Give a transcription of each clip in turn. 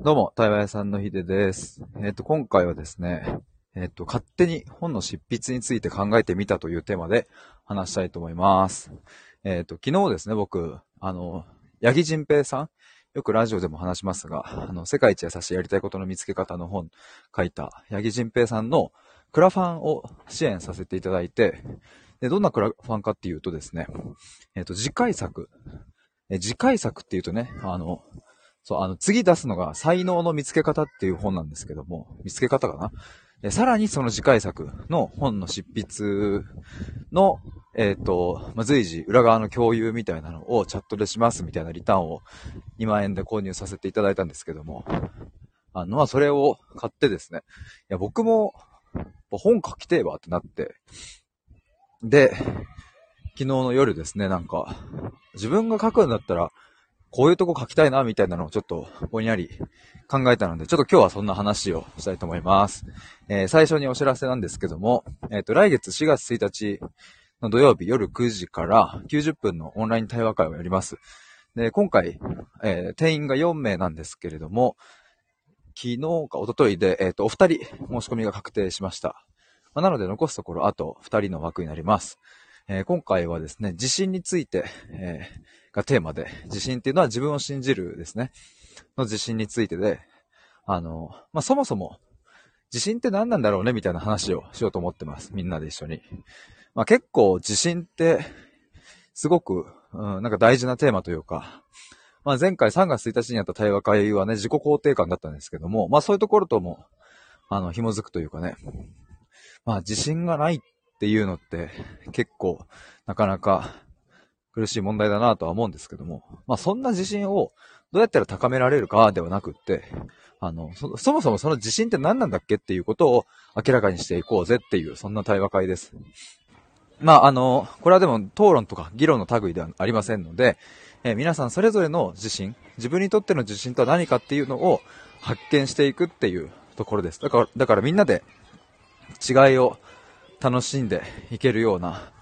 どうも、対話屋さんのひでです。えっ、と、今回はですね、えっ、と、勝手に本の執筆について考えてみたというテーマで話したいと思います。えっ、と、昨日ですね、僕、あの、八木仁平さん、よくラジオでも話しますが、あの、世界一優しいやりたいことの見つけ方の本書いた八木仁平さんのクラファンを支援させていただいて、で、どんなクラファンかっていうとですね、えっ、と、次回作、え次回作っていうとね、あの、そう、あの、次出すのが才能の見つけ方っていう本なんですけども、見つけ方かな？でさらにその次回作の本の執筆の、えっ、ー、と、まあ、随時裏側の共有みたいなのをチャットでしますみたいなリターンを2万円で購入させていただいたんですけども、あの、まあ、それを買ってですね、いや、僕も本書きてえわってなって、で、昨日の夜ですね、なんか、自分が書くんだったら、こういうとこ書きたいな、みたいなのをちょっとぼんやり考えたので、ちょっと今日はそんな話をしたいと思います。えー、最初にお知らせなんですけども、えっ、ー、と、来月4月1日の土曜日夜9時から90分のオンライン対話会をやります。で、今回、えー、定員が4名なんですけれども、昨日か一昨日で、えっ、と、お二人申し込みが確定しました。まあ、なので残すところあと二人の枠になります。え今回はですね、自信について、えーがテーマで、自信っていうのは自分を信じるですね、の自信についてで、あの、まあ、そもそも、自信って何なんだろうねみたいな話をしようと思ってます。みんなで一緒に。まあ、結構自信って、すごく、うん、なんか大事なテーマというか、まあ、前回3月1日にやった対話会はね、自己肯定感だったんですけども、まあそういうところとも、あの、紐づくというかね、まあ自信がないっっていうのって結構なかなか苦しい問題だなとは思うんですけども、まあそんな自信をどうやったら高められるかではなくって、あの、そ、そもそもその自信って何なんだっけっていうことを明らかにしていこうぜっていう、そんな対話会です。まあ、あの、これはでも討論とか議論の類ではありませんので、え、皆さんそれぞれの自信、自分にとっての自信とは何かっていうのを発見していくっていうところです。だから、だからみんなで違いを楽しんでいけるような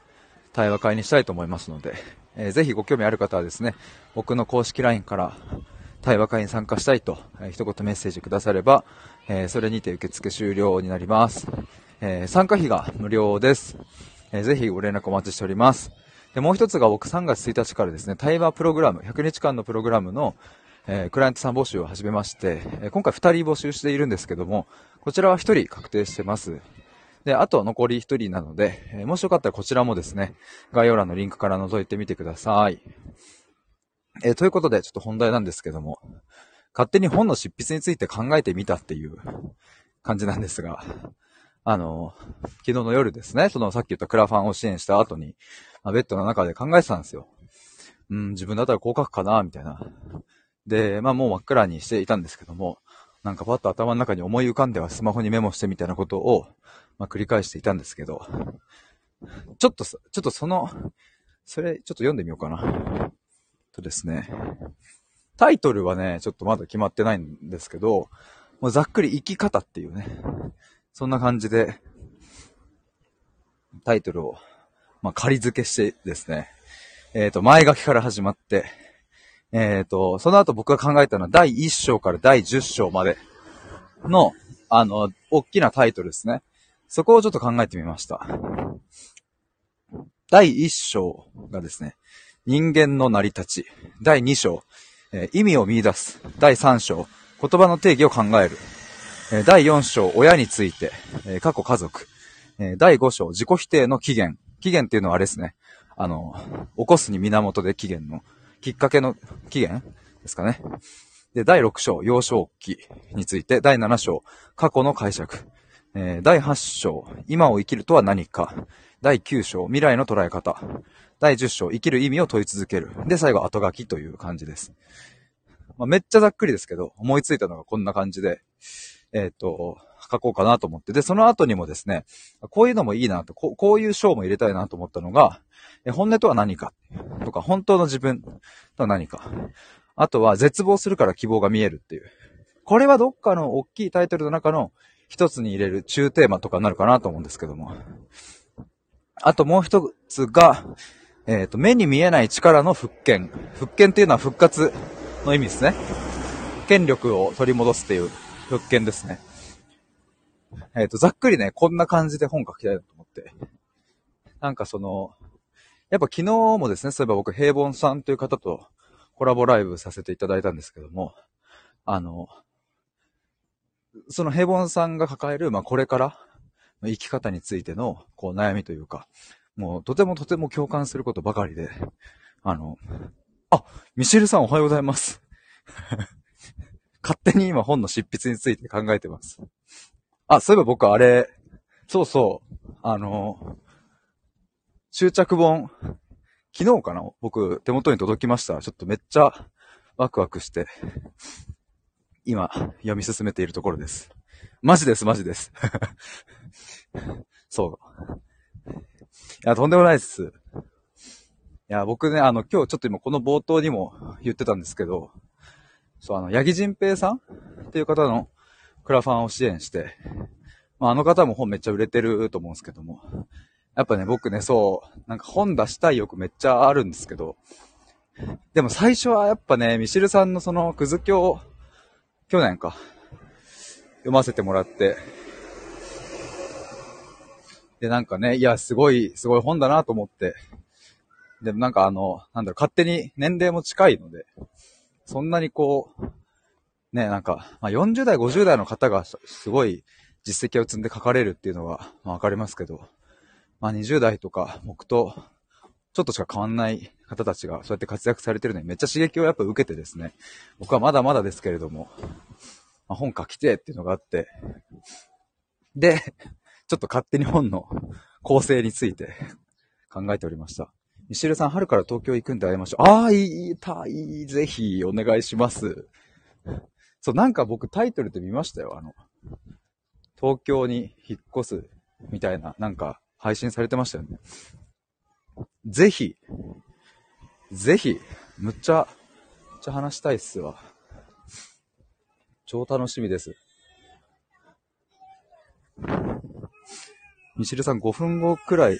対話会にしたいと思いますので、えー、ぜひご興味ある方はですね、僕の公式 LINE から対話会に参加したいと、えー、一言メッセージくだされば、えー、それにて受付終了になります。え、参加費が無料です。えー、ぜひご連絡お待ちしております。で、もう一つが僕3月1日からですね、対話プログラム、100日間のプログラムの、え、クライアントさん募集を始めまして、え、今回2人募集しているんですけども、こちらは1人確定してます。で、あと残り1人なので、え、もしよかったらこちらもですね、概要欄のリンクから覗いてみてください。えー、ということで、ちょっと本題なんですけども、勝手に本の執筆について考えてみたっていう感じなんですが、あの、昨日の夜ですね、そのさっき言ったクラファンを支援した後に、まあ、ベッドの中で考えてたんですよ。うん、自分だったらこう書くかな、みたいな。で、まあもう真っ暗にしていたんですけども、なんかパッと頭の中に思い浮かんではスマホにメモしてみたいなことを、まあ、繰り返していたんですけど、ちょっとちょっとその、それ、ちょっと読んでみようかな。とですね。タイトルはね、ちょっとまだ決まってないんですけど、もうざっくり生き方っていうね、そんな感じで、タイトルを、まあ、仮付けしてですね、えっ、ー、と、前書きから始まって、えっ、ー、と、その後僕が考えたのは第1章から第10章までの、あの、大きなタイトルですね。そこをちょっと考えてみました。第1章がですね、人間の成り立ち。第2章、えー、意味を見出す。第3章、言葉の定義を考える。えー、第4章、親について。えー、過去家族。え、第5章、自己否定の起源。起源っていうのはあれですね。あの、起こすに源で起源の、きっかけの起源ですかね。で、第6章、幼少期について。第7章、過去の解釈。えー、第8章、今を生きるとは何か。第9章、未来の捉え方。第10章、生きる意味を問い続ける。で、最後、後書きという感じです。まあ、めっちゃざっくりですけど、思いついたのがこんな感じで、えっ、ー、と、書こうかなと思って。で、その後にもですね、こういうのもいいなと、ここういう章も入れたいなと思ったのが、え本音とは何かとか、本当の自分とは何か。あとは、絶望するから希望が見えるっていう。これはどっかの大きいタイトルの中の一つに入れる中テーマとかになるかなと思うんですけども。あともう一つが、えっ、ー、と、目に見えない力の復権。復権っていうのは復活の意味ですね。権力を取り戻すっていう物件ですね。えっ、と、ざっくりね、こんな感じで本書きたいなと思って。なんかその、やっぱ昨日もですね、そういえば僕、平凡さんという方とコラボライブさせていただいたんですけども、あの、その平凡さんが抱える、まあこれからの生き方についての、こう悩みというか、もうとてもとても共感することばかりで、あの、あ、ミシェルさんおはようございます。勝手に今本の執筆について考えてます。あ、そういえば僕あれ、そうそう、あの、執着本、昨日かな僕手元に届きました。ちょっとめっちゃワクワクして、今読み進めているところです。マジです、マジです。そう。いや、とんでもないです。いや、僕ね、あの、今日ちょっと今この冒頭にも言ってたんですけど、そう、あの、八木仁平さんっていう方のクラファンを支援して、まあ、あの方も本めっちゃ売れてると思うんですけども、やっぱね、僕ね、そう、なんか本出したい欲めっちゃあるんですけど、でも最初はやっぱね、ミシルさんのその、くず教、去年か、読ませてもらって、で、なんかね、いや、すごい、すごい本だなと思って、でもなんかあの、なんだろう、勝手に年齢も近いので、そんなにこう、ね、なんか、まあ、40代、50代の方がすごい実績を積んで書かれるっていうのは、まあ、わかりますけど、まあ、20代とか、僕と、ちょっとしか変わんない方たちがそうやって活躍されてるのにめっちゃ刺激をやっぱ受けてですね、僕はまだまだですけれども、まあ、本書きてっていうのがあって、で、ちょっと勝手に本の構成について 考えておりました。ミシルさん、春から東京行くんで会いましょう。ああ、いい、たい、ぜひ、お願いします。そう、なんか僕タイトルで見ましたよ。あの、東京に引っ越すみたいな、なんか配信されてましたよね。ぜひ、ぜひ、むっちゃ、むっちゃ話したいっすわ。超楽しみです。ミシルさん5分後くらい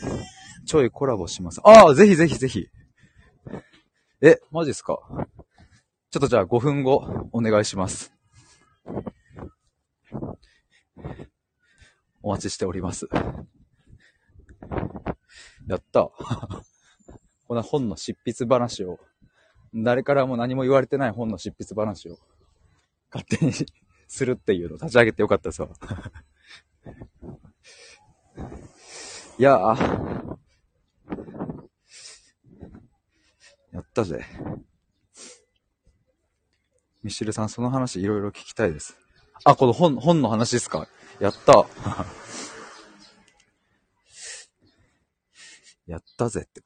ちょいコラボします。ああ、ぜひぜひぜひ。え、マジっすか？ちょっとじゃあ5分後お願いします。お待ちしております。やった。こんな本の執筆話を、誰からも何も言われてない本の執筆話を、勝手にするっていうのを立ち上げてよかったですわ。いやー、やったぜ。ミシルさん、その話いろいろ聞きたいです。あ、この本、本の話ですか？やった。やったぜって。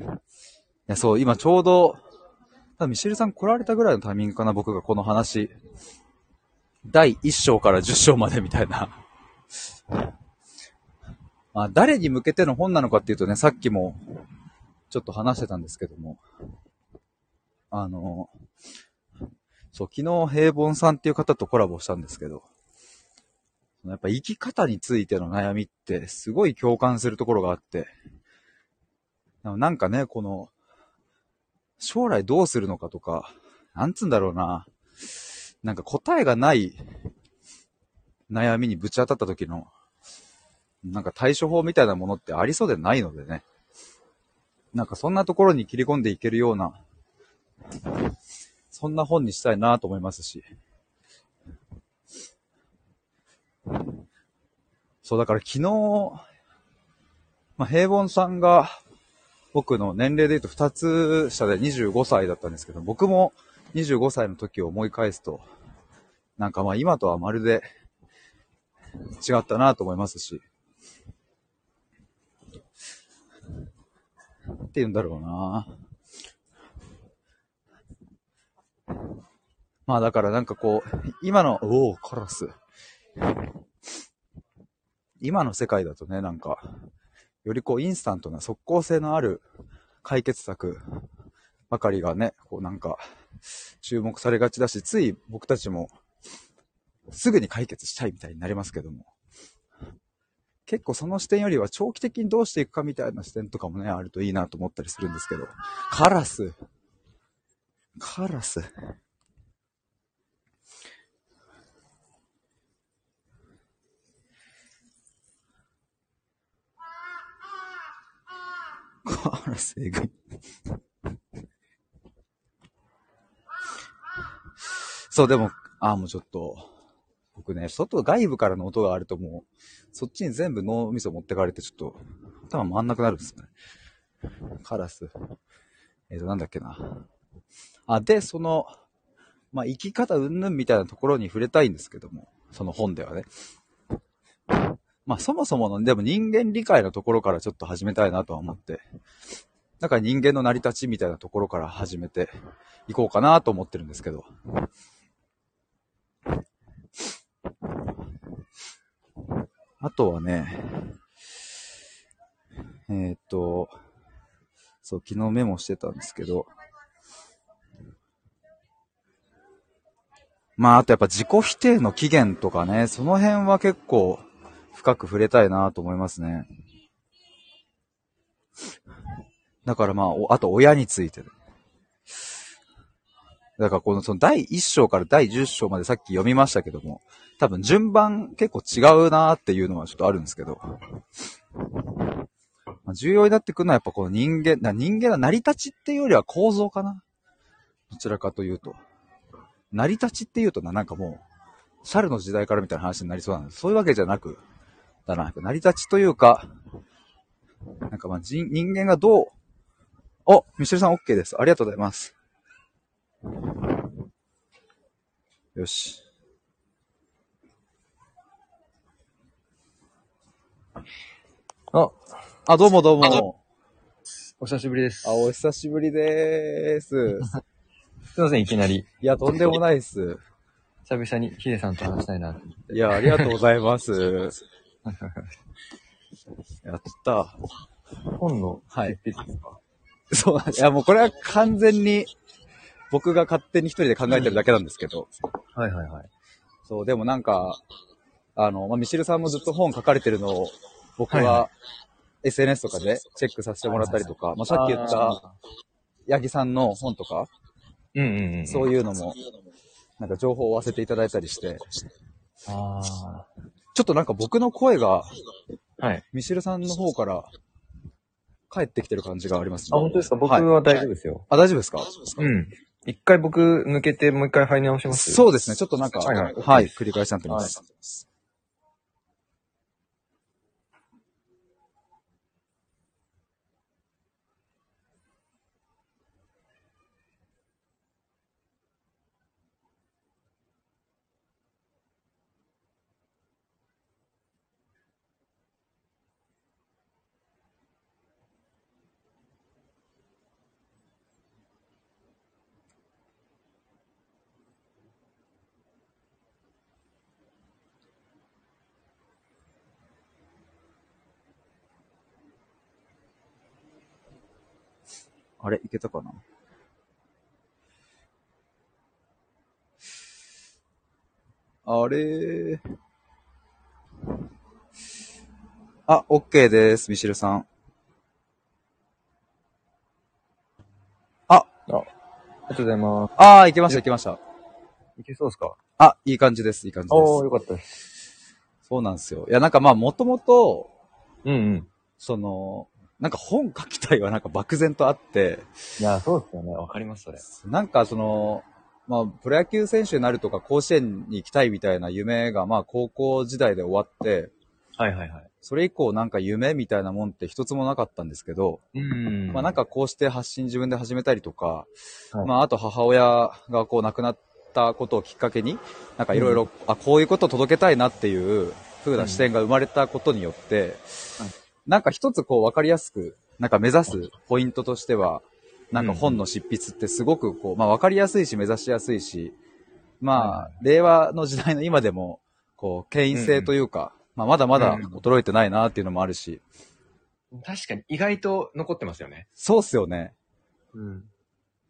いや、そう、今ちょうど、多分ミシェルさん来られたぐらいのタイミングかな、僕がこの話。第1章から10章までみたいな。まあ、誰に向けての本なのかっていうとね、さっきもちょっと話してたんですけども、あの、そう、昨日平凡さんっていう方とコラボしたんですけど、やっぱ生き方についての悩みってすごい共感するところがあって、なんかね、この、将来どうするのかとか、なんつうんだろうな、なんか答えがない悩みにぶち当たった時の、なんか対処法みたいなものってありそうでないのでね。なんかそんなところに切り込んでいけるような、そんな本にしたいなと思いますし。そう、だから昨日、まあ、平凡さんが、僕の年齢で言うと2つ下で25歳だったんですけど、僕も25歳の時を思い返すと、なんかまあ今とはまるで違ったなと思いますし、って言うんだろうなまあだからなんかこう、今の、おお、カラス。今の世界だとね、なんか、よりこうインスタントな即効性のある解決策ばかりがね、こうなんか注目されがちだし、つい僕たちもすぐに解決したいみたいになりますけども、結構その視点よりは長期的にどうしていくかみたいな視点とかもね、あるといいなと思ったりするんですけど、カラス。カラス。カラスえぐい。そう、でも、ああ、もうちょっと、僕ね、外、外部からの音があるともう、そっちに全部脳みそ持ってかれて、ちょっと、頭回んなくなるんですよね。カラス。えっ、と、なんだっけな。あ、で、その、まあ、生き方うんぬんみたいなところに触れたいんですけども、その本ではね。まあ、そもそもの、でも人間理解のところからちょっと始めたいなとは思って。だか人間の成り立ちみたいなところから始めていこうかなと思ってるんですけど。あとはね、えーっと、そう、昨日メモしてたんですけど、まあ、あとやっぱ自己否定の起源とかね、その辺は結構深く触れたいなと思いますね。だからまあ、あと親について。だからこのその第1章から第10章までさっき読みましたけども、多分順番結構違うなっていうのはちょっとあるんですけど、まあ重要になってくるのはやっぱこの人間、な人間の成り立ちっていうよりは構造かな。どちらかというと。成り立ちっていうとな、なんかもう、猿の時代からみたいな話になりそうなんです。そういうわけじゃなく、だな、成り立ちというか、なんかまあ人人間がどう、お、ミシェルさん OK です。ありがとうございます。よし。あ、あ、どうもどうも。お久しぶりです。あ、お久しぶりでーす。すいません、いきなり。いや、とんでもないっす。久々にヒデさんと話したいな。いや、ありがとうございます。やった。本のはい執筆ですか？そうなんいや、もうこれは完全に、僕が勝手に一人で考えてるだけなんですけど。はいはいはい。そう、でもなんか、あの、まあ、ミシルさんもずっと本書かれてるのを、僕はいはは SNS とかでチェックさせてもらったりとか、まあ、さっき言った、あ八木さんの本とか、ー。うんうんうん。そういうのも、なんか情報を追わせていただいたりして、あちょっとなんか僕の声が、あ。はい。ミシルさんの方から、帰ってきてる感じがありますあ、本当ですか？僕はいは大丈夫ですよ。あ、大丈夫ですか？うん。一回僕抜けてもう一回入り直しますそうですね。ちょっとなんか、はいはいはい、繰り返しになってます。あれいけたかな？あれあ、OK です、ミシルさん。ありがとうございます。あー、いけました、いけました。いけそうですか？あ、いい感じです、いい感じです。おー、よかったです。そうなんですよ。いや、なんかまあ、もともと、うんうん。その、なんか本書きたいはなんか漠然とあって、いや、そうですよね。わかります、それ。なんかその、まあ、プロ野球選手になるとか甲子園に行きたいみたいな夢がまあ高校時代で終わって、はいはいはい。それ以降なんか夢みたいなもんって一つもなかったんですけど、うんまあなんかこうして発信自分で始めたりとか、はいまああと母親がこう亡くなったことをきっかけに、なんかいろいろ、あ、こういうことを届けたいなっていう風な視点が生まれたことによって、なんか一つこう分かりやすく、なんか目指すポイントとしては、なんか本の執筆ってすごくこう、まあ分かりやすいし目指しやすいし、まあ、令和の時代の今でも、こう、権威性というか、まあまだまだ衰えてないなっていうのもあるし、確かに意外と残ってますよね。そうっすよね。うん。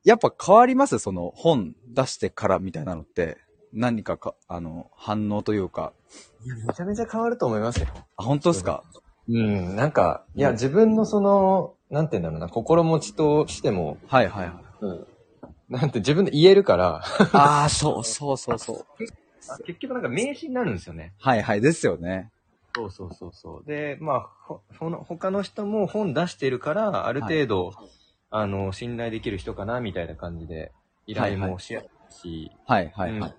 やっぱ変わります？その本出してからみたいなのって。何かか、あの、反応というか。いや、めちゃめちゃ変わると思いますよ。あ、本当ですか？うん、なんか、いや、うん自分のその、なんて言うんだろうな、心持ちとしても、はいはいはい。うん。なんて自分で言えるから、ああ、そうそうそうそう。結局なんか名詞になるんですよね。はいはい、ですよね。そうそうそうそう。で、まあ、ほその他の人も本出してるから、ある程度、あの、信頼できる人かな、みたいな感じで、依頼もしやすいし、はいはいはい。うん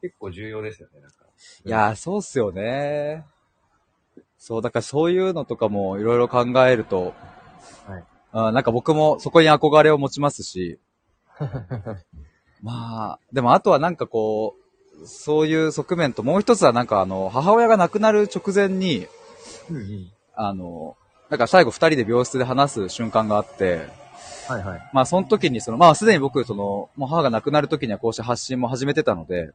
結構重要ですよね、なんか。いやー、そうっすよね。そう、だからそういうのとかもいろいろ考えると、はいあーなんか僕もそこに憧れを持ちますし、まあ、でもあとはなんかこう、そういう側面ともう一つはなんかあの、母親が亡くなる直前に、うんうん。あの、なんか最後二人で病室で話す瞬間があって、はいはい。まあその時にその、まあすでに僕その、もう母が亡くなる時にはこうして発信も始めてたので、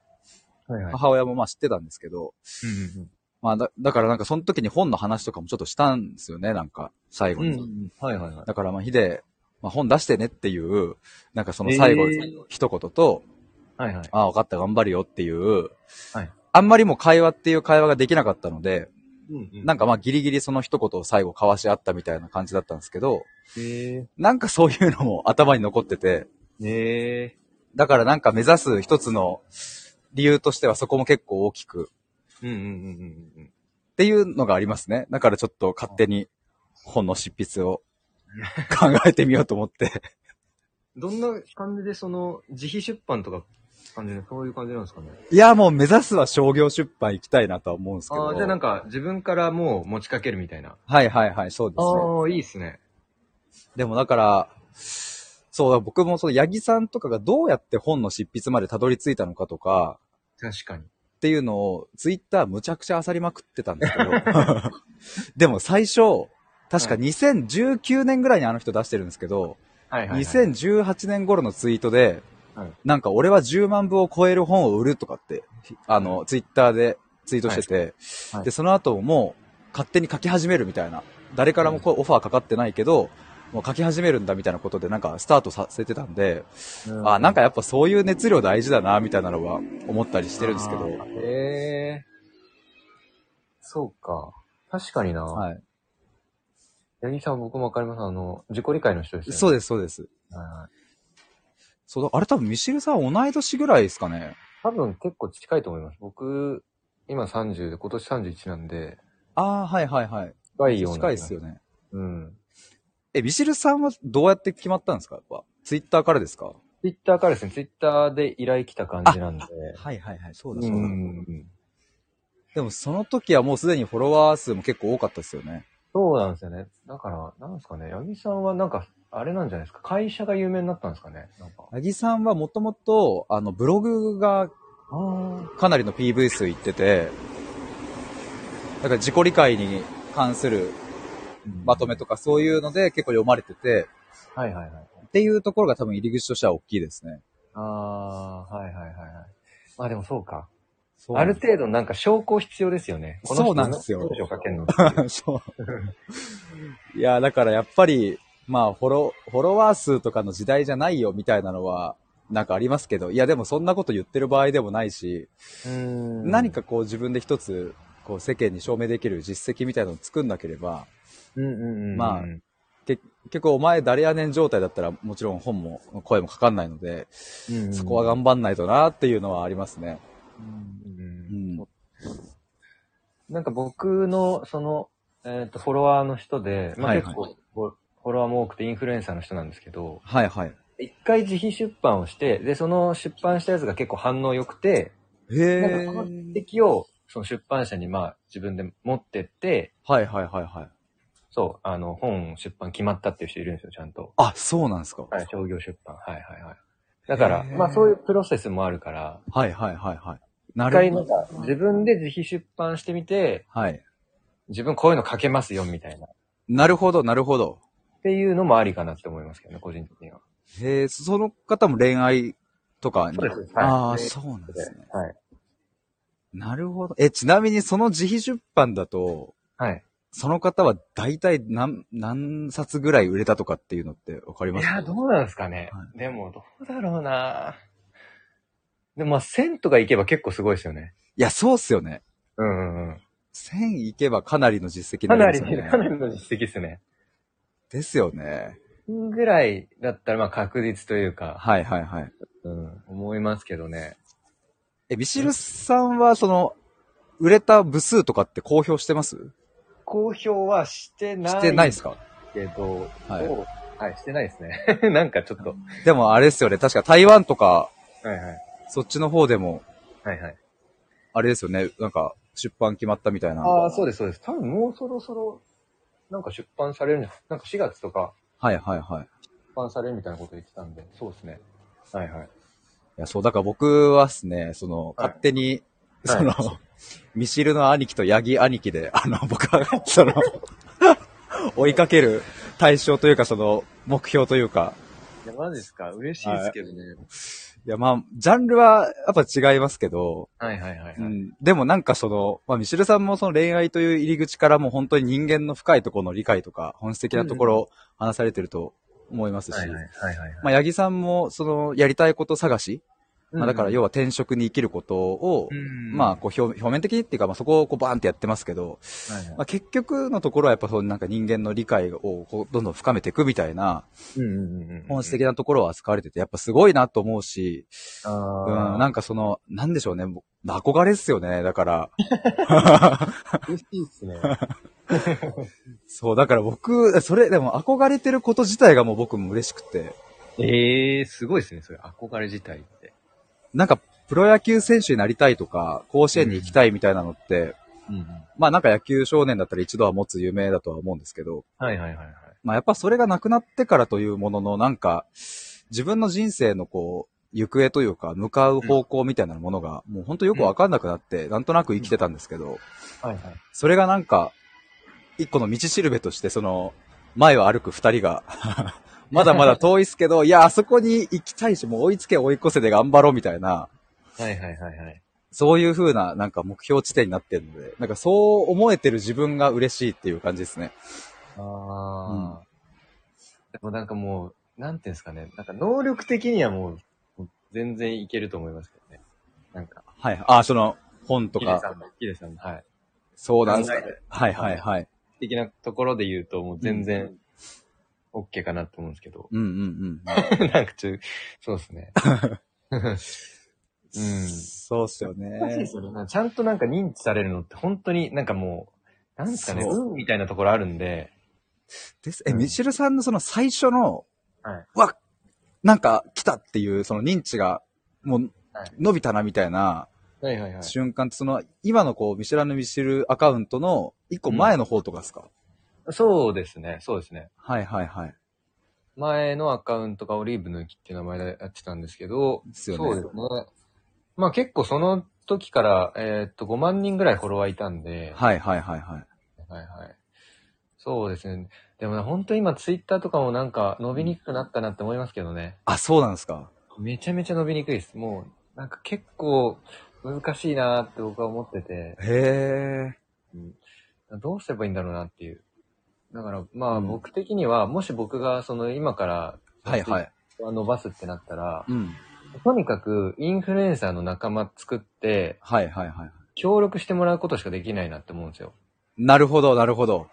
はいはい。母親もまあ知ってたんですけど、うんうんまあだ、だからなんかその時に本の話とかもちょっとしたんですよね、なんか、最後うん。に。うんうん。はいはいはい。だからまあ、ヒデ、まあ本出してねっていう、なんかその最後、えー一言と、はいはい。ああ、分かった、頑張るよっていう、はいあんまりもう会話っていう会話ができなかったので、うんうんなんかまあギリギリその一言を最後交わし合ったみたいな感じだったんですけど、へなんかそういうのも頭に残ってて、え。へえ。だからなんか目指す一つの理由としてはそこも結構大きくうんうんうんうんっていうのがありますね。だからちょっと勝手に本の執筆を考えてみようと思って。うん。どんな感じでその、自費出版とか感じで、そういう感じなんですかね？いや、もう目指すは商業出版行きたいなとは思うんですけど。ああ、じゃあなんか自分からもう持ちかけるみたいな。はいはいはい、そうですね。ああ、いいっすね。でもだから、そうだ、僕もその八木さんとかがどうやって本の執筆までたどり着いたのかとか、確かに。っていうのを、ツイッターむちゃくちゃ漁りまくってたんですけど。でも最初、確かは2019年ぐらいにあの人出してるんですけど、はいはい、はい。2018年頃のツイートで、はい。なんか俺は10万部を超える本を売るとかって、あの、ツイッターでツイートしてて、はい。はい。で、その後もう勝手に書き始めるみたいな、誰からもこうオファーかかってないけど、もう書き始めるんだみたいなことでなんかスタートさせてたんで、うんあ、なんかやっぱそういう熱量大事だな、みたいなのは思ったりしてるんですけど、へえ。そうか。確かにな。はい。八木さん僕もわかります。あの、自己理解の人ですよね。でそうです、そうです。す。はいはい。そうだ、あれ多分ミシルさん同い年ぐらいですかね。多分結構近いと思います。僕、今30で、今年31なんで、ああ、はいはいはい。近いような。近いですよね。うん。え、ミシルさんはどうやって決まったんですか？やっぱ。ツイッターからですか？ツイッターからですね、ツイッターで依頼来た感じなんで。はいはいはい、そううんうん。でもその時はもうすでにフォロワー数も結構多かったですよね。そうなんですよね。だから、なんですかね、八木さんはなんか、あれなんじゃないですか、会社が有名になったんですかね？なんか。八木さんはもともと、あの、ブログがあかなりの PV 数いってて、だから自己理解に関するまとめとかそういうので結構読まれてて、はいはいはい。っていうところが多分入り口としては大きいですね。ああ、はいはいはいはい。まあでもそうか。そうある程度なんか証拠必要ですよね。この人そうなんですよ文章書けんの。そう。いや、だからやっぱり、まあ、フォロ、フォロワー数とかの時代じゃないよみたいなのは、なんかありますけど、いやでもそんなこと言ってる場合でもないし、うん何かこう自分で一つ、こう世間に証明できる実績みたいなのを作んなければ、うんうんうん。まあ結局お前誰やねん状態だったらもちろん本も声もかかんないので、うんうんそこは頑張んないとなっていうのはありますね。うんうんうん。なんか僕の、その、えっ、と、フォロワーの人で、まあはいはい結構、フォロワーも多くてインフルエンサーの人なんですけど、はいはい。一回自費出版をして、で、その出版したやつが結構反応良くて、へなんかそのー。敵を、その出版社にまあ自分で持ってって、はいはいはいはい。そう、あの、本出版決まったっていう人いるんですよ、ちゃんと。あ、そうなんですか。はい、商業出版。はいはいはい。だからまあそういうプロセスもあるから、はいはいはいはい。な一回るほど。なんか自分で自費出版してみて、はい。自分こういうの書けますよ、みたいな。っなるほど、なるほど。ていうのもありかなって思いますけどね、個人的には。へえ、その方も恋愛とかに。そうですはいああ、でそうなんですね。はい。なるほど。え、ちなみにその自費出版だと、はい。その方は大体何、何冊ぐらい売れたとかっていうのってわかりますいや、どうなんですかね。はでも、どうだろうなでも、まあ、1000とかいけば結構すごいですよね。いや、そうっすよね。うんうんうん。1000いけばかなりの実績にかなり、なりますよね。かなりの実績ですね。ですよね。分ぐらいだったら、まあ確実というか、はいはいはい。うん、思いますけどね。え、ミシルさんは、その、売れた部数とかって公表してます？公表はしてない。してないですか？けど、はいはい、してないですね。なんかちょっと。でもあれですよね。確か台湾とか、はいはい。そっちの方でも、はいはい。あれですよね。なんか、出版決まったみたいな。ああ、そうですそうです。多分もうそろそろ、なんか出版されるんじゃなんか4月とかはいはいはい。い出版されるみたいなこと言ってたんで、そうですね。はいはい。や、そう、だから僕はですね、その、はい勝手に、はいその、ミシルの兄貴とヤギ兄貴で、あの、僕は、その、追いかける対象というか、その、目標というか、いや、マジですか？嬉しいですけどね。い。や、まあ、ジャンルはやっぱ違いますけど、はいはいはいはい。うん、でもなんかその、まあ、ミシルさんもその恋愛という入り口からもう本当に人間の深いところの理解とか、本質的なところを話されてると思いますし、はいはいはいはい。まあ、ヤギさんもその、やりたいこと探し、まあ、だから要は、は転職に生きることを、うんまあ、こう表、表面的にっていうか、まあ、そこをこうバーンってやってますけど、はいはいまあ、結局のところはやっぱそうなんか人間の理解をこうどんどん深めていくみたいな。本質的なところを扱われてて、やっぱすごいなと思うし、あうん、あ、なんかその、なんでしょうね、憧れっすよね、だから。嬉しいっすね。そう、だから僕、それ、でも憧れてること自体がもう僕も嬉しくて、ええー、すごいですね、それ。憧れ自体。なんか、プロ野球選手になりたいとか、甲子園に行きたいみたいなのって、うんうん。まあなんか野球少年だったら一度は持つ夢だとは思うんですけど、はいはいはいはい。まあやっぱそれがなくなってからというものの、なんか、自分の人生のこう、行方というか、向かう方向みたいなものが、もう本当よくわかんなくなって、なんとなく生きてたんですけど、はいはい。それがなんか、一個の道しるべとして、その、前を歩く二人が、まだまだ遠いっすけど、いや、あそこに行きたいし、もう追いつけ追い越せで頑張ろうみたいな、はいはいはいはい。そういう風な、なんか目標地点になってるので、なんかそう思えてる自分が嬉しいっていう感じですね。ああ、でもなんかもう、なんていうんですかね。なんか能力的にはもう、全然いけると思いますけどね。なんか、はい。あ、その、本とか、ヒデさんの、ヒデさんの、はい。そうなんですか考えて。はいはいはい。的なところで言うと、もう全然、OK かなと思うんですけど。うんうんうん。なんかちょ、そうですね。うん。そうっすよ難しいでね。すよね。ちゃんとなんか認知されるのって本当になんかもう、なんですかね、運みたいなところあるんで、です。え、ミシルさんのその最初の、はい。わ、なんか来たっていう、その認知が、もうはい、伸びたなみたいな。瞬間って、その、今のこう、ミシュランのミシルアカウントの一個前の方とかですか、そうですね、そうですね。はいはいはい。前のアカウントがオリーブ抜きっていう名前でやってたんですけど、ですよね。そうですね。まあ結構その時から、えーっと、5万人ぐらいフォロワーいたんで、はいはいはいはい。はいはい。そうですね。でもね、本当今ツイッターとかもなんか伸びにくくなったなって思いますけどね。あ、そうなんですか。めちゃめちゃ伸びにくいです。もう、なんか結構難しいなって僕は思ってて、へえ。うん、どうすればいいんだろうなっていう。だから、まあうん僕的には、もし僕がその今から、はいはい。伸ばすってなったら、うん。とにかくインフルエンサーの仲間作って、はいはいはい。協力してもらうことしかできないなって思うんですよ。なるほどなるほど。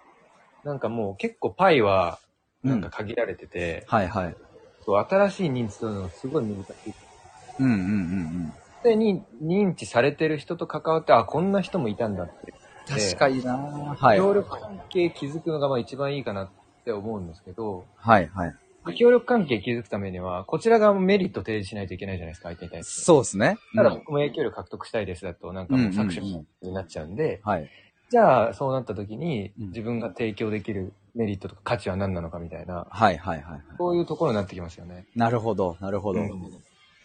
なんかもう結構パイは、うんなんか限られてて、はいはい。そう新しい認知するのがすごい難しい。うんうんうんうん。すでに認知されてる人と関わって、あ、こんな人もいたんだって。確かになはい。協力関係築くのがまあ一番いいかなって思うんですけど、はいはい。協力関係築くためには、こちら側もメリット提示しないといけないじゃないですか、相手に対して。そうですね。ただうん僕も影響力獲得したいですだと、なんかもう搾取になっちゃうんで、はい。じゃあそうなった時にうん自分が提供できるメリットとか価値は何なのかみたいな、はいはいはい。そういうところになってきますよね。なるほど、なるほど。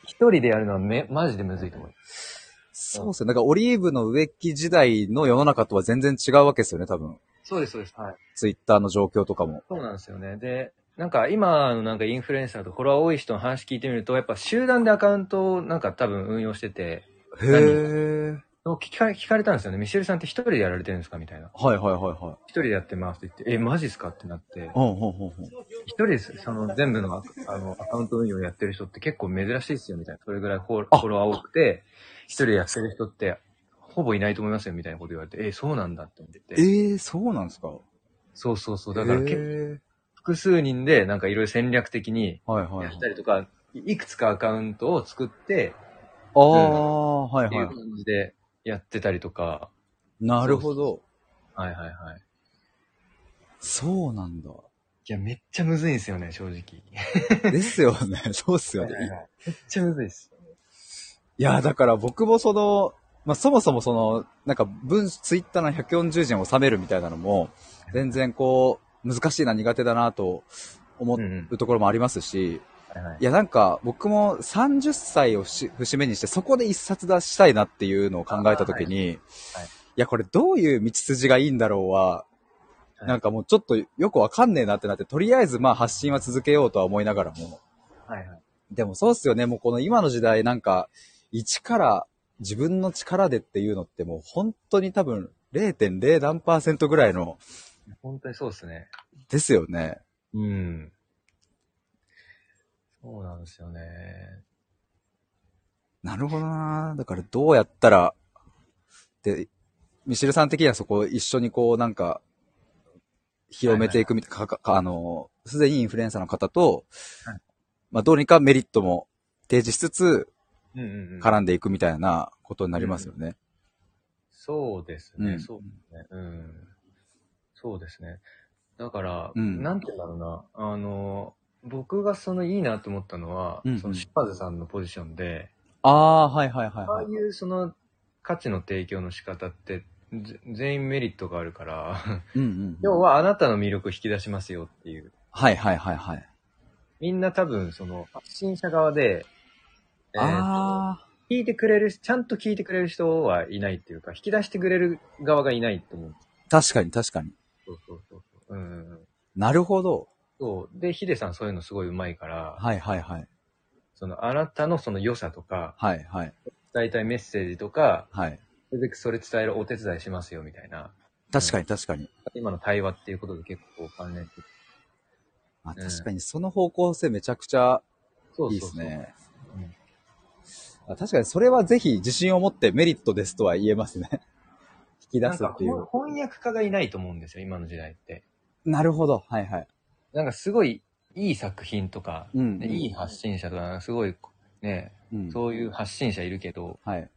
一人でやるのはめ、マジでむずいと思う。そうですね。だからオリーブの植木時代の世の中とは全然違うわけですよね、多分。そうです、そうです。はい。ツイッターの状況とかも。そうなんですよね。で、なんか今のなんかインフルエンサーとフォロワー多い人の話聞いてみると、やっぱ集団でアカウントをなんか多分運用してて、へえ。聞か聞かれたんですよね。ミシェルさんって一人でやられてるんですかみたいな。はいはいはいはい。一人でやってますって言って、え、マジっすかってなって、うんうんうんうん。一人です、その全部のあのアカウント運用やってる人って結構珍しいですよみたいな。それぐらいフォロワー多くて、一人でやってる人ってほぼいないと思いますよみたいなこと言われて、え、そうなんだって思って。ええー、そうなんですか？そうそうそう。だから結構へ複数人でなんかいろいろ戦略的にはいはい。やったりとか、いくつかアカウントを作って、ああ、はいっていうはい。感じでやってたりとか、なるほど。はいはいはい。そうなんだ。いや、めっちゃむずいんですよね、正直。ですよね。そうっすよね。めっちゃむずいです。いや、だから僕もその、まあ、そもそもその、なんか文、ツイッターの140字に収めるみたいなのも、全然こう、難しいな、苦手だなと思うんうところもありますし、はいはい。いや、なんか、僕も30歳をし節目にして、そこで一冊出したいなっていうのを考えたときに、いはいや、これどういう道筋がいいんだろうは、はい。なんかもうちょっとよくわかんねえなってなって、とりあえずまあ発信は続けようとは思いながらも、はいはい。でもそうっすよね、もうこの今の時代なんか、一から自分の力でっていうのってもう本当に多分0.0何パーセントぐらいの、本当にそうですね。ですよね。うん。そうなんですよね。なるほどなだからどうやったら、で、ミシェルさん的にはそこを一緒にこうなんか、広めていくみたいな、かかあの、すでにインフルエンサーの方と、はいまあどうにかメリットも提示しつつ。絡んでいくみたいなことになりますよね。そうですね、うんそうですね。うん。そうですね。だから、うんなんて言うんだろうな。あの、僕がそのいいなと思ったのは、うんうんその島津さんのポジションで、ああ、はいはいはいああはい。いうその価値の提供の仕方って、ぜ全員メリットがあるから、うんうん。要はあなたの魅力を引き出しますよっていう。はいはいはいはい。みんな多分その発信者側で、えーあ聞いてくれる、ちゃんと聞いてくれる人はいないっていうか、引き出してくれる側がいないと思う。あ、確かに確かに。そうそうそうそう。うん。なるほど。そう。で、ヒデさんそういうのすごい上手いから、はいはいはい。そのあなたのその良さとか、はいはい。伝えたいメッセージとか、はい。それでそれ伝えるお手伝いしますよみたいな。確かに確かに。今の対話っていうことで結構関連あうん確かにその方向性めちゃくちゃいいそうそうそう。ですね。う確かにそれはぜひ自信を持ってメリットですとは言えますね。引き出すっていう。翻訳家がいないと思うんですよ、今の時代って。なるほど。はいはい。なんかすごいいい作品とか、うんねいい発信者とか、すごいね、うん。そういう発信者いるけど、はい。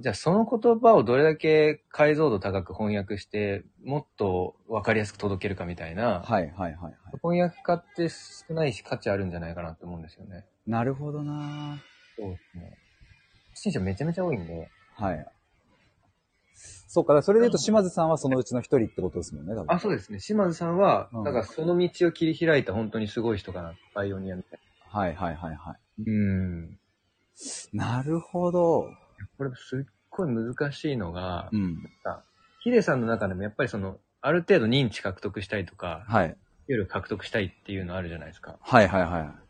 じゃあその言葉をどれだけ解像度高く翻訳して、もっとわかりやすく届けるかみたいな、はいはいはいはい。翻訳家って少ないし価値あるんじゃないかなと思うんですよね。なるほどなそうですね。発信者めちゃめちゃ多いんで、はい。そうか、だからそれで言うと島津さんはそのうちの一人ってことですもんね、多分。あ、そうですね。島津さんは、うんだからその道を切り開いた本当にすごい人かな。パイオニアみたいはいはいはいはな。うん。い。なるほど。これすっごい難しいのが、うん。ヒデさんの中でもやっぱりその、ある程度認知獲得したいとか、はい。いろいろ獲得したいっていうのあるじゃないですか。はいはいはい。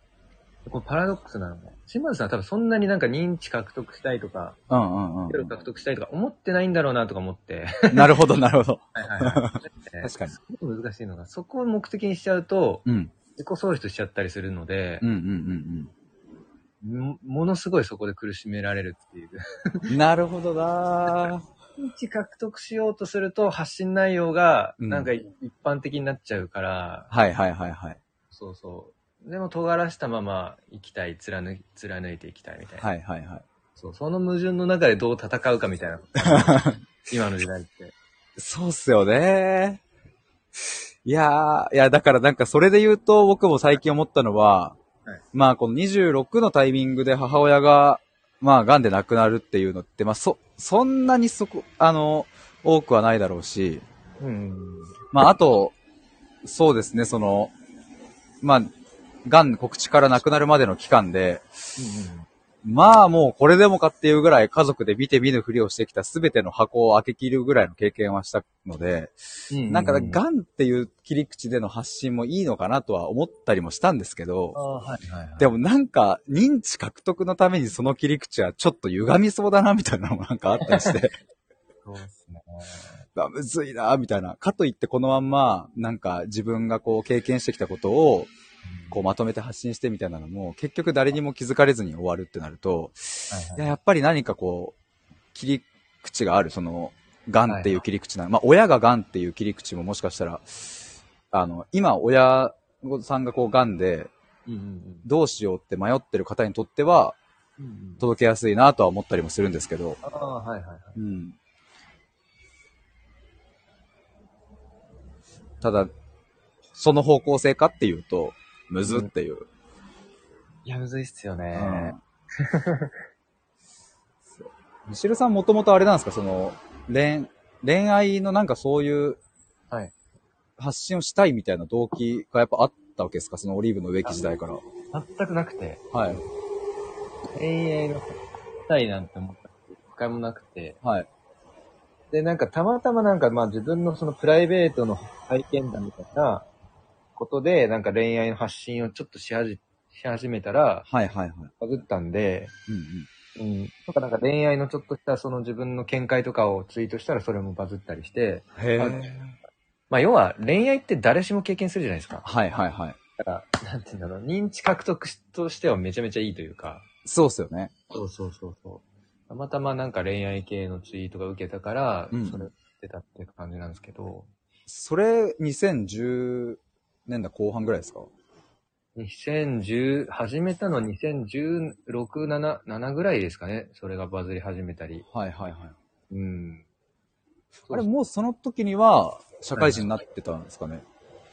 これパラドックスなのが、島津さんは多分そんなになんか認知獲得したいとか、うんうんうんいろいろ獲得したいとか思ってないんだろうなとか思って。なるほどなるほど。はいはいはい。確かにすごい難しいのが、そこを目的にしちゃうと、うん。自己喪失しちゃったりするのでう、んうんうんもものすごいそこで苦しめられるっていう。うん。なるほどな認知獲得しようとすると発信内容がうんなんか一般的になっちゃうから、はいはいはいはい。そうそう。でも尖らしたまま生きたい、貫い貫いていきたいみたいな。はいはいはい。そう、その矛盾の中でどう戦うかみたいな。今の時代って。そうっすよね。いやー、いや、だからなんかそれで言うと僕も最近思ったのは、はいまあこの26のタイミングで母親が、まあ癌で亡くなるっていうのって、まあそ、そんなにそこ、あの、多くはないだろうし、うん。まああと、そうですね、その、まあ、癌告知から亡くなるまでの期間で、まあもうこれでもかっていうぐらい家族で見て見ぬふりをしてきた全ての箱を開け切るぐらいの経験はしたので、うん。なんか、がガンっていう切り口での発信もいいのかなとは思ったりもしたんですけあど、あ、はいはいはい。でもなんか認知獲得のためにその切り口はちょっと歪みそうだなみたいなのもなんかあったりして、そうですね。あむずいなみたいな。かといってこのまんま、なんか自分がこう経験してきたことを、こうまとめて発信してみたいなのも、結局誰にも気づかれずに終わるってなると、はいはい。いややっぱり何かこう、切り口がある、その、ガンっていう切り口な、まあ、親がガンっていう切り口ももしかしたら、あの、今、親さんがこう、癌で、うんうんどうしようって迷ってる方にとっては、届けやすいなとは思ったりもするんですけど。ああ、はいはいはい。うん。ただ、その方向性かっていうと、むずっていう。いや、むずいっすようんね。そうミシルさんもともとあれなんですか？その、恋、恋愛のなんかそういうはい。発信をしたいみたいな動機がやっぱあったわけですか？そのオリーブの植木時代から。全くなくて、はい。恋愛のしたいなんて思った一回もなくて、はい。で、なんかたまたまなんかまあ自分のそのプライベートの体験談みたいなことで、なんか恋愛の発信をちょっとしはじ、し始めたら、はいはいはい。バズったんで、うんうん。うん。とかなんか恋愛のちょっとしたその自分の見解とかをツイートしたらそれもバズったりして、へえ。まあ要は恋愛って誰しも経験するじゃないですか。はいはいはい。だから、なんて言うんだろう、認知獲得としてはめちゃめちゃいいというか、そうっすよね。そうそうそうそう。たまたまなんか恋愛系のツイートが受けたから、うんそれ出たって感じなんですけど、それ、2010年代後半ぐらいですか？2010、始めたの2016、7、7ぐらいですかね。それがバズり始めたり。はいはいはい。うん。あれ、もうその時には、社会人になってたんですかね？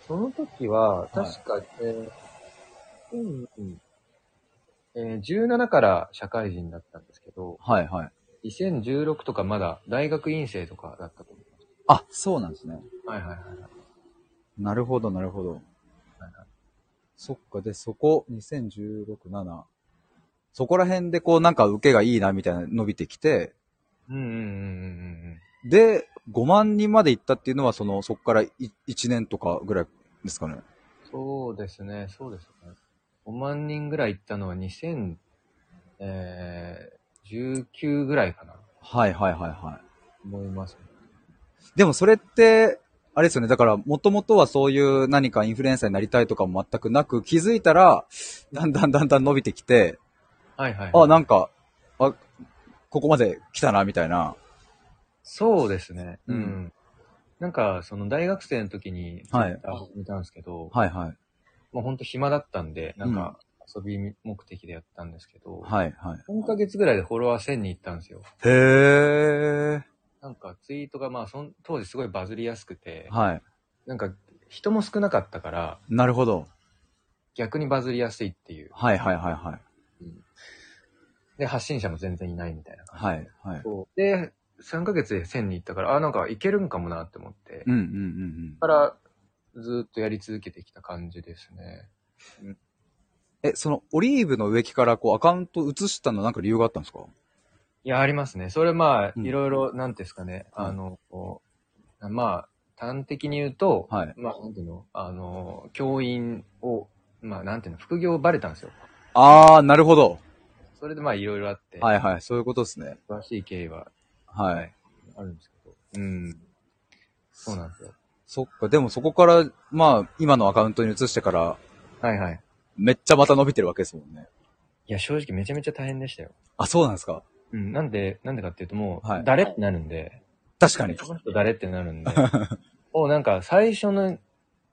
その時は、確か、えーうんうんえー17から社会人だったんですけど、はいはい。2016とかまだ大学院生とかだったと思います。あ、そうなんですね。はいはいはいはい。なるほど、なるほど。そっか、で、そこ、2016、7。そこら辺でこうなんか受けがいいなみたいな伸びてきて、うんうんうんうん。で、5万人まで行ったっていうのは、その、そこからい1年とかぐらいですかね。そうですね、そうですね。5万人ぐらい行ったのは2019ぐらいかな。はいはいはいはい。思います、ね。でもそれって、あれですよね。だから、もともとはそういう何かインフルエンサーになりたいとかも全くなく、気づいたら、だんだんだんだん伸びてきて、はいはい。あ、なんか、あ、ここまで来たな、みたいな。そうですね。ううんん。なんか、その大学生の時に、はい見たんですけど、はいはい。もうほんと暇だったんで、なんか、遊び目的でやったんですけど、はいはい。4ヶ月ぐらいでフォロワー1000人行ったんですよ。へー。なんかツイートがまあそん当時すごいバズりやすくて、はい。なんか人も少なかったからなるほど。逆にバズりやすいっていう。はいはいはいはい。で、発信者も全然いないみたいな感じ。はいはい。そうで、3ヶ月で1000人行ったから、あ、なんかいけるんかもなって思って、うんうんうんだからずっとやり続けてきた感じですね。うん。え、その、オリーブの植木からこうアカウント移したのなんか理由があったんですか？いや、ありますね。それまあ、うんいろいろ、なんていうんですかね、はいあの、こうまあ、端的に言うと、はいまあ、なんていうの、あの、教員を、まあ、なんていうの、副業バレたんですよ。あー、なるほど。それでまあ、いろいろあって、はいはい。そういうことですね。詳しい経緯ははい。あるんですけど、うん。そうなんですよ。そっか。でもそこから、まあ、今のアカウントに移してから、はいはい。めっちゃまた伸びてるわけですもんね。いや、正直めちゃめちゃ大変でしたよ。あ、そうなんですかうん。なんで、なんでかっていうともう、はい誰ってなるんで、確かに。この人誰ってなるんで、もうなんか最初の、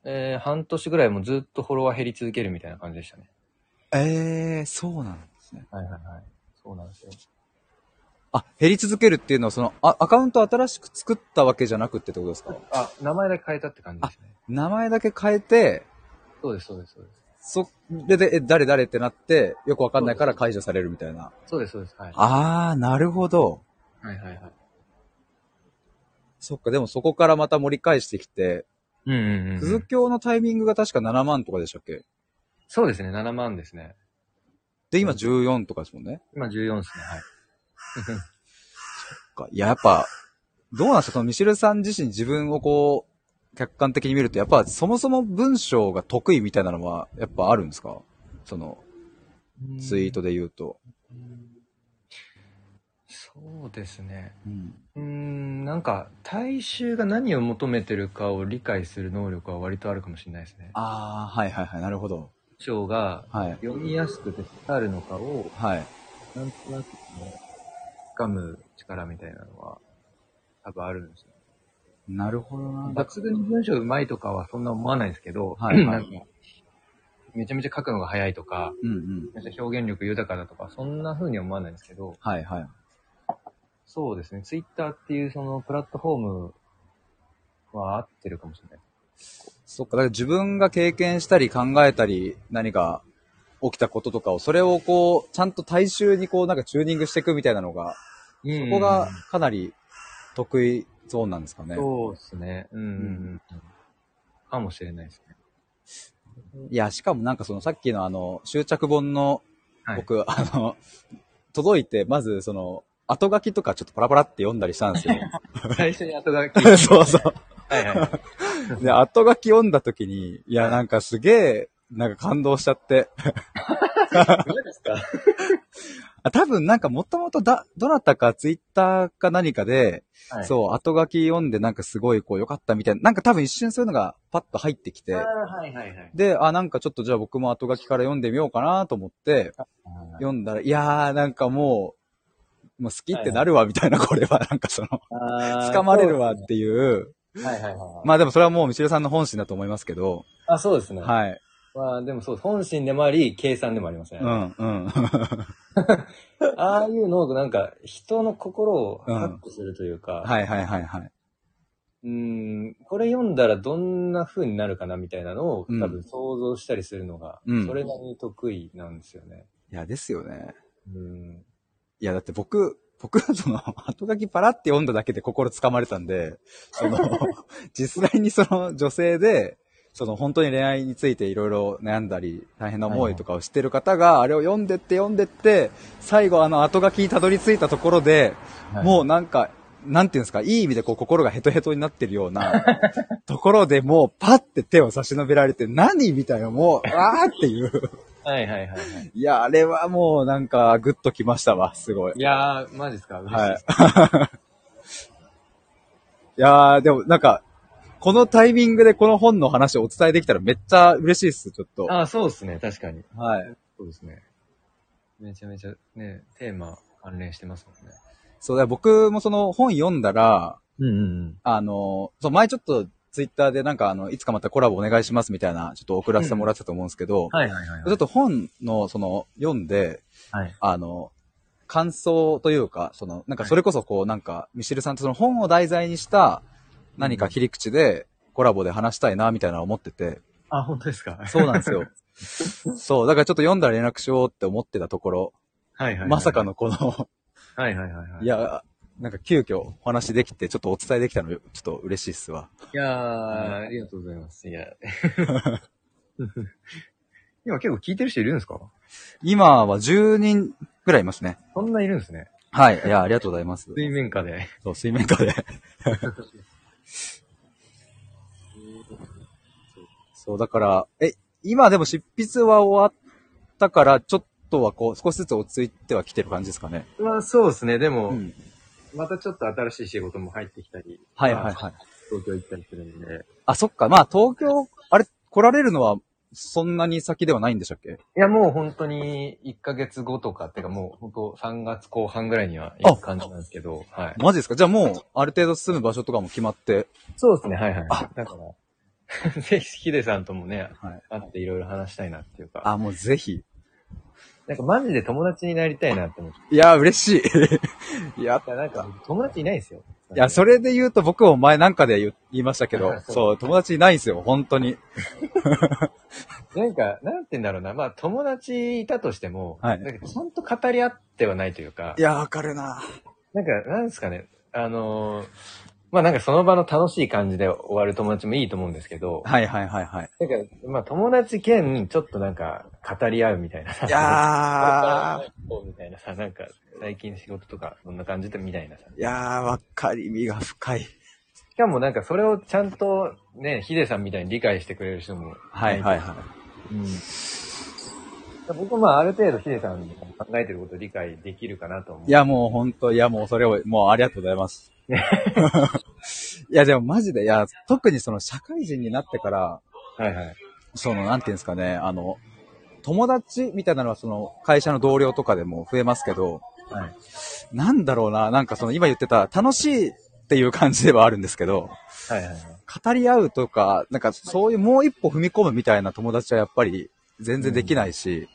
えー半年ぐらいもずっとフォロワー減り続けるみたいな感じでしたね。えー、そうなんですね。はいはいはい。そうなんですよ。あ、減り続けるっていうのは、その、あ、アカウント新しく作ったわけじゃなくってってことですか？あ、名前だけ変えたって感じですね。名前だけ変えて、そうです、そうです、そうです。それで、え、誰誰ってなって、よくわかんないから解除されるみたいな。そうです、そうです。はい。あー、なるほど。はいはいはい。そっか、でもそこからまた盛り返してきて、うんうんうん、鈴教のタイミングが確か7万とかでしたっけ？そうですね、7万ですね。で、今14とかですもんね。今14ですね、はい。そっか。いや、やっぱ、どうなんですか？そのミシェルさん自身自分をこう、客観的に見ると、やっぱそもそも文章が得意みたいなのは、やっぱあるんですか？その、ツイートで言うと。そうですね。うん。うーん、なんか、大衆が何を求めてるかを理解する能力は割とあるかもしれないですね。あー、はいはいはい、なるほど。章がはい。読みやすくて伝わるのかを、はい。なんとなく掴む力みたいなのは、多分あるんですよ。なるほどな。だ抜群に文章上手いとかはそんな思わないですけど、はいはいなんかめちゃめちゃ書くのが早いとか、うんうん。めっちゃ表現力豊かだとか、そんな風には思わないんですけど、はいはい。そうですね、ツイッターっていうそのプラットフォームは合ってるかもしれない。そっか、だから自分が経験したり考えたり、何か起きたこととかを、それをこう、ちゃんと大衆にこう、なんかチューニングしていくみたいなのが、そそこがかなり得意ゾーンなんですかね。そうですね。うんうんうん。かもしれないですね。いや、しかもなんかそのさっきのあの、執着本の、はい僕、あの、届いて、まずその、後書きとかちょっとパラパラって読んだりしたんですよ。最初に後書き。そうそう。はいはい。で、後書き読んだ時に、いや、なんかすげえ、なんか感動しちゃって。何ですか？あ多分なんかもともとだ、どなたかツイッターか何かで、はいそう、後書き読んでなんかすごいこう良かったみたいな、なんか多分一瞬そういうのがパッと入ってきてはいはいはい。で、あ、なんかちょっとじゃあ僕も後書きから読んでみようかなと思って、読んだら、いやーなんかもう、もう好きってなるわみたいな、これはなんかその、掴まれるわっていう、はいはいはい。ままあでもそれはもうミシルさんの本心だと思いますけど、あ、そうですね。はい。まあでもそう、本心でもあり、計算でもありますね。うん、うん。ああいうのをなんか、人の心をハックするというか、はいはいはいはい。うーん、これ読んだらどんな風になるかなみたいなのを、うん多分想像したりするのが、うんそれなりに得意なんですよね。いや、ですよね。うん。いや、だって僕、僕はその、後書きパラって読んだだけで心つかまれたんで、その、実際にその女性で、その本当に恋愛についていろいろ悩んだり、大変な思いとかをしてる方が、あれを読んでって読んでって、最後あの後書きにたどり着いたところで、もうなんか、なんていうんですか、いい意味でこう心がヘトヘトになってるような ところでもうパッて手を差し伸べられて、何みたいなもう、あーっていう。はいはいはいはい。いや、あれはもうなんかグッときましたわ、すごい。いやー、マジですか？嬉しいはでいす。。いやー、でもなんか、このタイミングでこの本の話をお伝えできたらめっちゃ嬉しいです、ちょっと。ああ、そうですね、確かに。はい。そうですね。めちゃめちゃね、テーマ関連してますもんね。そうだ、僕もその本読んだら、うんうんうん。あの、そう、前ちょっとツイッターでなんかあの、いつかまたコラボお願いしますみたいな、ちょっと送らせてもらってたと思うんですけど、はいはいはい、ちょっと本のその、読んで、はい。あの、感想というか、その、なんかそれこそこう、なんか、ミシルさんとその本を題材にした何か切り口でコラボで話したいな、みたいなのを思ってて、あ、本当ですか？そうなんですよ。そう、だからちょっと読んだら連絡しようって思ってたところ、はいはいはい。まさか。のこの、はいはいはいはい。い、や、なんか急遽お話できて、ちょっとお伝えできたの、ちょっと嬉しいっすわ。いやー、ありがとうございます。いや。今結構聞いてる人いるんですか？今は10人ぐらいいますね。そんないるんですね。はい。いや、ありがとうございます。水面下で。そう、水面下で。そう、だから、え、今でも執筆は終わったから、ちょっとはこう、少しずつ落ち着いてはきてる感じですかね。まあそうですね。でも、うん。またちょっと新しい仕事も入ってきたり。まあはいはいはい。東京行ったりするんで。あ、そっか。まあ、東京、あれ、来られるのは、そんなに先ではないんでしたっけ？いやもう本当に1ヶ月後とかっていうかもう本当3月後半ぐらいには行く感じなんですけど、はい。マジですか？じゃあもう、ある程度住む場所とかも決まって。そうですね、はいはい。あだから、ぜひヒデさんともね、はい。会っていろいろ話したいなっていうか、あ、もうぜひ。なんかマジで友達になりたいなって思って。いや、嬉しい。いや、なんか友達いないんですよ。いや、それで言うと僕も前なんかで言言いましたけど、そうそう、友達いないんですよ、本当に。なんか、なんて言うんだろうな。まあ、友達いたとしても、はいなんかちゃんと語り合ってはないというかい、や、わかるな。なんか、なんですかね。あのーまあなんかその場の楽しい感じで終わる友達もいいと思うんですけど、はいはいはいはい。なんか、まあ友達兼、ちょっとなんか、語り合うみたいなさ。いやー。みたいなさ、なんか、最近仕事とか、そんな感じでみたいなさ。ー、いやー、わかりみが深い。しかもなんかそれをちゃんとね、ヒデさんみたいに理解してくれる人も。はいはいはい。うん。僕もまあある程度ヒデさんの考えてることを理解できるかなと思う。いや、もう本当いや、もうそれを、もうありがとうございます。いや、でもマジで、いや、特にその社会人になってから、はいはい。その、なんていうんですかね、あの、友達みたいなのはその会社の同僚とかでも増えますけど、はい。なんだろうな、なんかその今言ってた楽しいっていう感じではあるんですけど、はいはいはい。語り合うとか、なんかそういうもう一歩踏み込むみたいな友達はやっぱり全然できないし、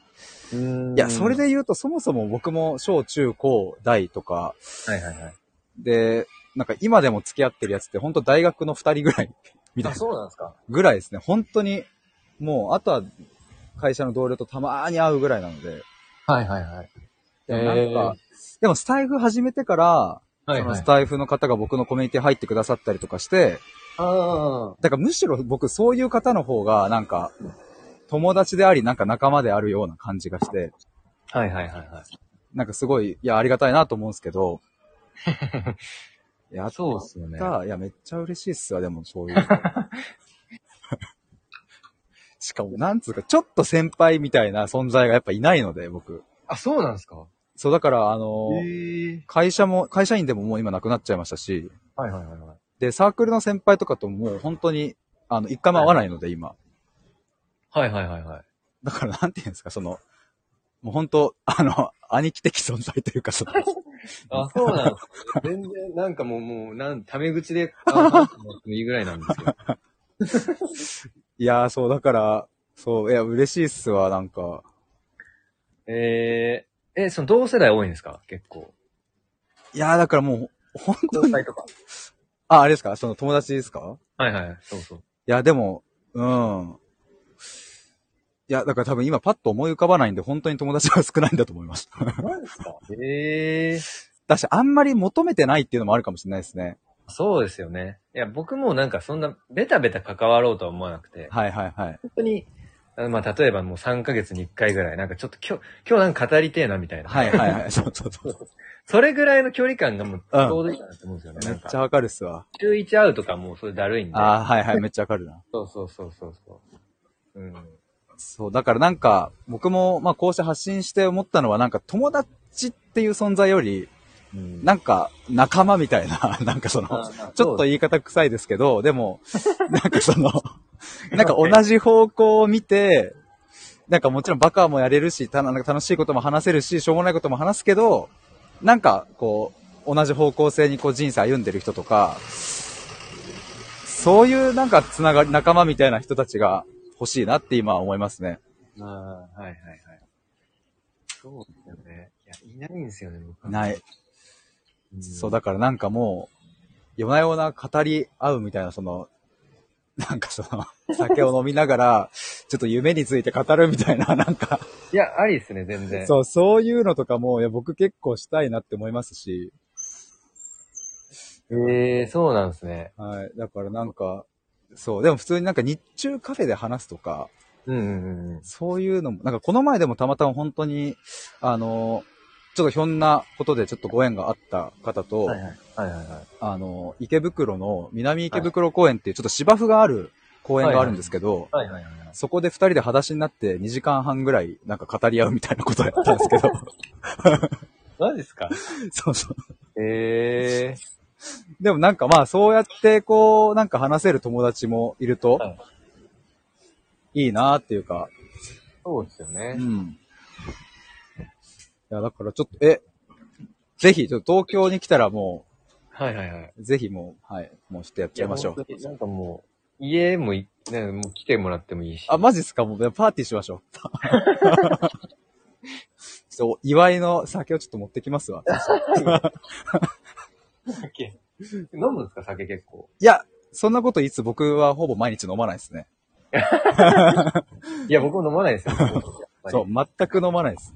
うーんいや、それ、で言うとそもそも僕も小中高大とか、はいはいはい。で、なんか今でも付き合ってるやつって本当大学の二人ぐらい、みたいあ、な。そうなんですか。ぐらいですね。本当に、もう、あとは会社の同僚とたまーに会うぐらいなので。はいはいはい。でもなんか、でもスタイフ始めてから、はいはいそのス。タイフの方が僕のコミュニティ入ってくださったりとかして、あだからむしろ僕そういう方の方が、なんか、友達であり、なんか仲間であるような感じがして、あ。はいはいはいはい。なんかすごい、いや、ありがたいなと思うんですけど、いや、そうっすよね。たいや、めっちゃ嬉しいっすわ、でもそういうの。しかも、なんつうか、ちょっと先輩みたいな存在がやっぱいないので、僕。あ、そうなんですか？そう、だから、あの、へえ。会社も、会社員でももう今亡くなっちゃいましたし、はいはいはいはい。で、サークルの先輩とかとももう本当に、あの、一回も会わないので、今。はいはいはいはい。だから、なんていうんですか、その、もう本当、あの、兄貴的存在というか、その、あ、そうなんですか。全然、なんかもう、もう、なん、タメ口で、あ、いいぐらいなんですよ。いやー、そう、だから、そう、いや、嬉しいっすわ、なんか。えー、え、その同世代多いんですか？結構。いやー、だからもう、本当に、とか。あ、あれですか？その友達ですか？はいはい、そうそう。いや、でも、うん。いや、だから多分今パッと思い浮かばないんで、本当に友達が少ないんだと思います。何ですか？ええだし、あんまり求めてないっていうのもあるかもしれないですね。そうですよね。いや、僕もなんかそんな、ベタベタ関わろうとは思わなくて、はいはいはい。本当に、あまあ、例えばもう3ヶ月に1回ぐらい、なんかちょっと今日、今日なんか語りてえなみたいな。はいはいはい。そうそうそう。それぐらいの距離感がもう、ちうんょうどいいかなって思うんですよね。なんか、めっちゃわかるっすわ。週1会うとかもうそれだるいんで。ああ、はいはい、めっちゃわかるな。そうそうそうそうそう。うん。そう、だからなんか、僕も、まあこうして発信して思ったのは、なんか友達っていう存在より、うん。なんか仲間みたいな、なんかその、ちょっと言い方臭いですけど、でも、なんかその、なんか同じ方向を見て、なんかもちろんバカもやれるし、たなんか楽しいことも話せるし、しょうもないことも話すけど、なんかこう、同じ方向性にこう人生歩んでる人とか、そういうなんかつながり、仲間みたいな人たちが欲しいなって今は思いますね。ああ、はいはいはい。そうですよね。いや、いないんですよね、僕。ない。うん。そう、だからなんかもう、夜な夜な語り合うみたいな、その、なんかその、酒を飲みながら、ちょっと夢について語るみたいな、なんか、いや、ありですね、全然。そう、そういうのとかも、いや、僕結構したいなって思いますし、ええそうなんですね。はい。だからなんか、そう、でも普通になんか日中カフェで話すとか、うんうんうんうん。そういうのも、なんかこの前でもたまたま本当に、あの、ちょっとひょんなことでちょっとご縁があった方と、はいはい。はいはいはい。あの、池袋の南池袋公園っていうちょっと芝生がある公園があるんですけど、はいはいはい。そこで二人で裸足になって2時間半ぐらいなんか語り合うみたいなことをやったんですけど、マジですか？そうそう。ええ でもなんかまあそうやってこう、なんか話せる友達もいるとはい、いいなっていうか、そうですようね。ん。いや、だからちょっと、え、ぜひ、ちょっと東京に来たらもはいはいはい。う、ぜひもう、はい、もうちょっとやっちゃいましょう。なんかもう、家もい、ね、もう来てもらってもいいし。あ、マジっすか？もう、パーティーしましょう。そう、祝いの酒をちょっと持ってきますわ。酒。飲むんですか酒結構？いや、そんなこといつ僕はほぼ毎日飲まないですね。いや、僕も飲まないですよ。そう、全く飲まないです。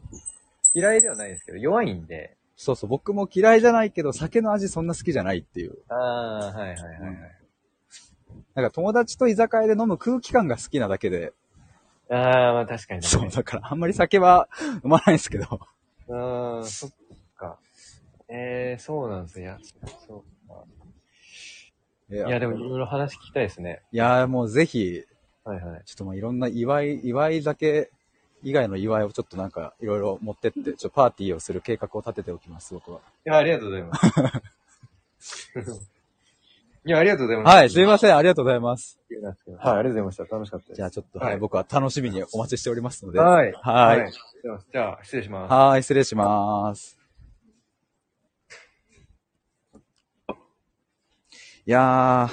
嫌いではないですけど、弱いんで。そうそう、僕も嫌いじゃないけど、酒の味そんな好きじゃないっていう。ああ、はいはいはいはい。なんか友達と居酒屋で飲む空気感が好きなだけで、ああ、まあ確かに確そう。だからあんまり酒は飲まないですけど。うーん、そっか。ええそうなんですよ。いや、そうか。いいや、でもいろいろ話聞きたいですね。いや、もうぜひ、はいはい。ちょっとまあいろんな祝い、祝い酒以外の祝いをちょっとなんかいろいろ持ってって、ちょっとパーティーをする計画を立てておきます、僕は。いや、ありがとうございます。いや、ありがとうございます。はい、すいません、ありがとうございます。はい、ありがとうございました。楽しかったです。じゃあちょっと、はいはい、僕は楽しみにお待ちしておりますので。はい。はい。じゃあ、失礼します。はい、失礼します。いや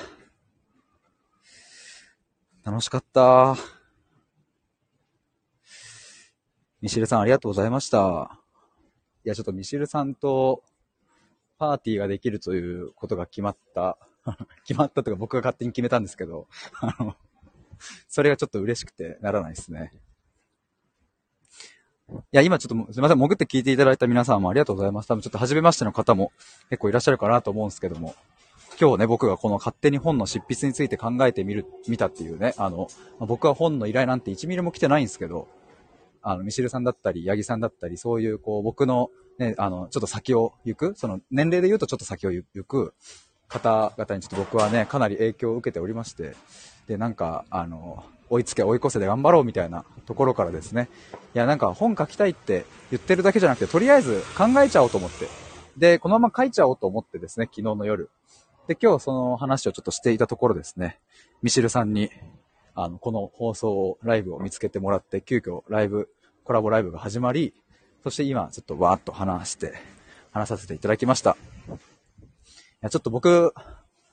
ー、楽しかった。ミシルさんありがとうございました。いや、ちょっとミシルさんとパーティーができるということが決まった。決まったとか僕が勝手に決めたんですけど、あの、それがちょっと嬉しくてならないですね。いや、今ちょっとすみません、潜って聞いていただいた皆さんもありがとうございます。多分ちょっと初めましての方も結構いらっしゃるかなと思うんですけども、今日ね、僕がこの勝手に本の執筆について考えてみる、見たっていうね、あの、ま僕は本の依頼なんて1ミリも来てないんですけど、あの、ミシルさんだったり、ヤギさんだったり、そういう、こう、僕の、ね、あの、ちょっと先を行く、その、年齢で言うとちょっと先を行く方々にちょっと僕はね、かなり影響を受けておりまして、で、なんか、あの、追いつけ追い越せで頑張ろうみたいなところからですね、いや、なんか本書きたいって言ってるだけじゃなくて、とりあえず考えちゃおうと思って、で、このまま書いちゃおうと思ってですね、昨日の夜。で、今日その話をちょっとしていたところですね、ミシルさんに、あの、この放送を、ライブを見つけてもらって、急遽ライブ、コラボライブが始まり、そして今ちょっとわーっと話して、話させていただきました。いや、ちょっと僕、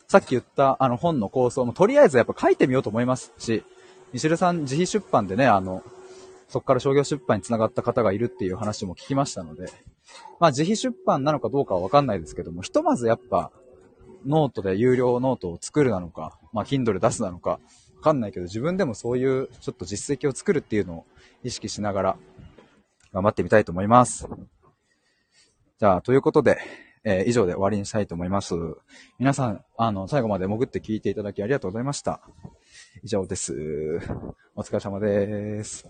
さっき言ったあの本の構想もとりあえずやっぱ書いてみようと思いますし、ミシルさん自費出版でね、あの、そこから商業出版につながった方がいるっていう話も聞きましたので、まあ自費出版なのかどうかはわかんないですけども、ひとまずやっぱ、ノートで有料ノートを作るなのか、まあ Kindle 出すなのか、わかんないけど、自分でもそういうちょっと実績を作るっていうのを意識しながら、頑張ってみたいと思います。じゃあ、ということで、えー以上で終わりにしたいと思います。皆さん、あの、最後まで潜って聞いていただきありがとうございました。以上です。お疲れ様です。